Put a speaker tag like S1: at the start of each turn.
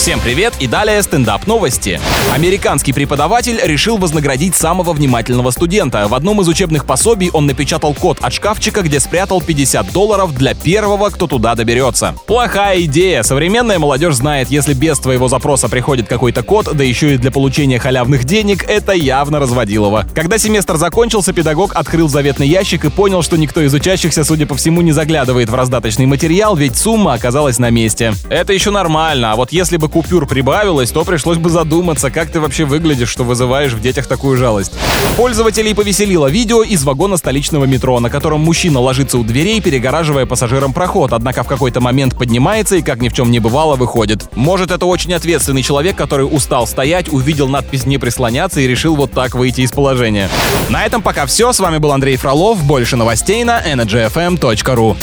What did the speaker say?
S1: Всем привет и далее стендап новости. Американский преподаватель решил вознаградить самого внимательного студента. В одном из учебных пособий он напечатал код от шкафчика, где спрятал 50 долларов для первого, кто туда доберется. Плохая идея. Современная молодежь знает, если без твоего запроса приходит какой-то код, да еще и для получения халявных денег, это явно разводилово. Когда семестр закончился, педагог открыл заветный ящик и понял, что никто из учащихся, судя по всему, не заглядывает в раздаточный материал, ведь сумма оказалась на месте. Это еще нормально, а вот если бы купюр прибавилось, то пришлось бы задуматься, как ты вообще выглядишь, что вызываешь в детях такую жалость. Пользователей повеселило видео из вагона столичного метро, на котором мужчина ложится у дверей, перегораживая пассажирам проход, однако в какой-то момент поднимается и, как ни в чем не бывало, выходит. Может, это очень ответственный человек, который устал стоять, увидел надпись «Не прислоняться» и решил вот так выйти из положения. На этом пока все. С вами был Андрей Фролов. Больше новостей на energyfm.ru.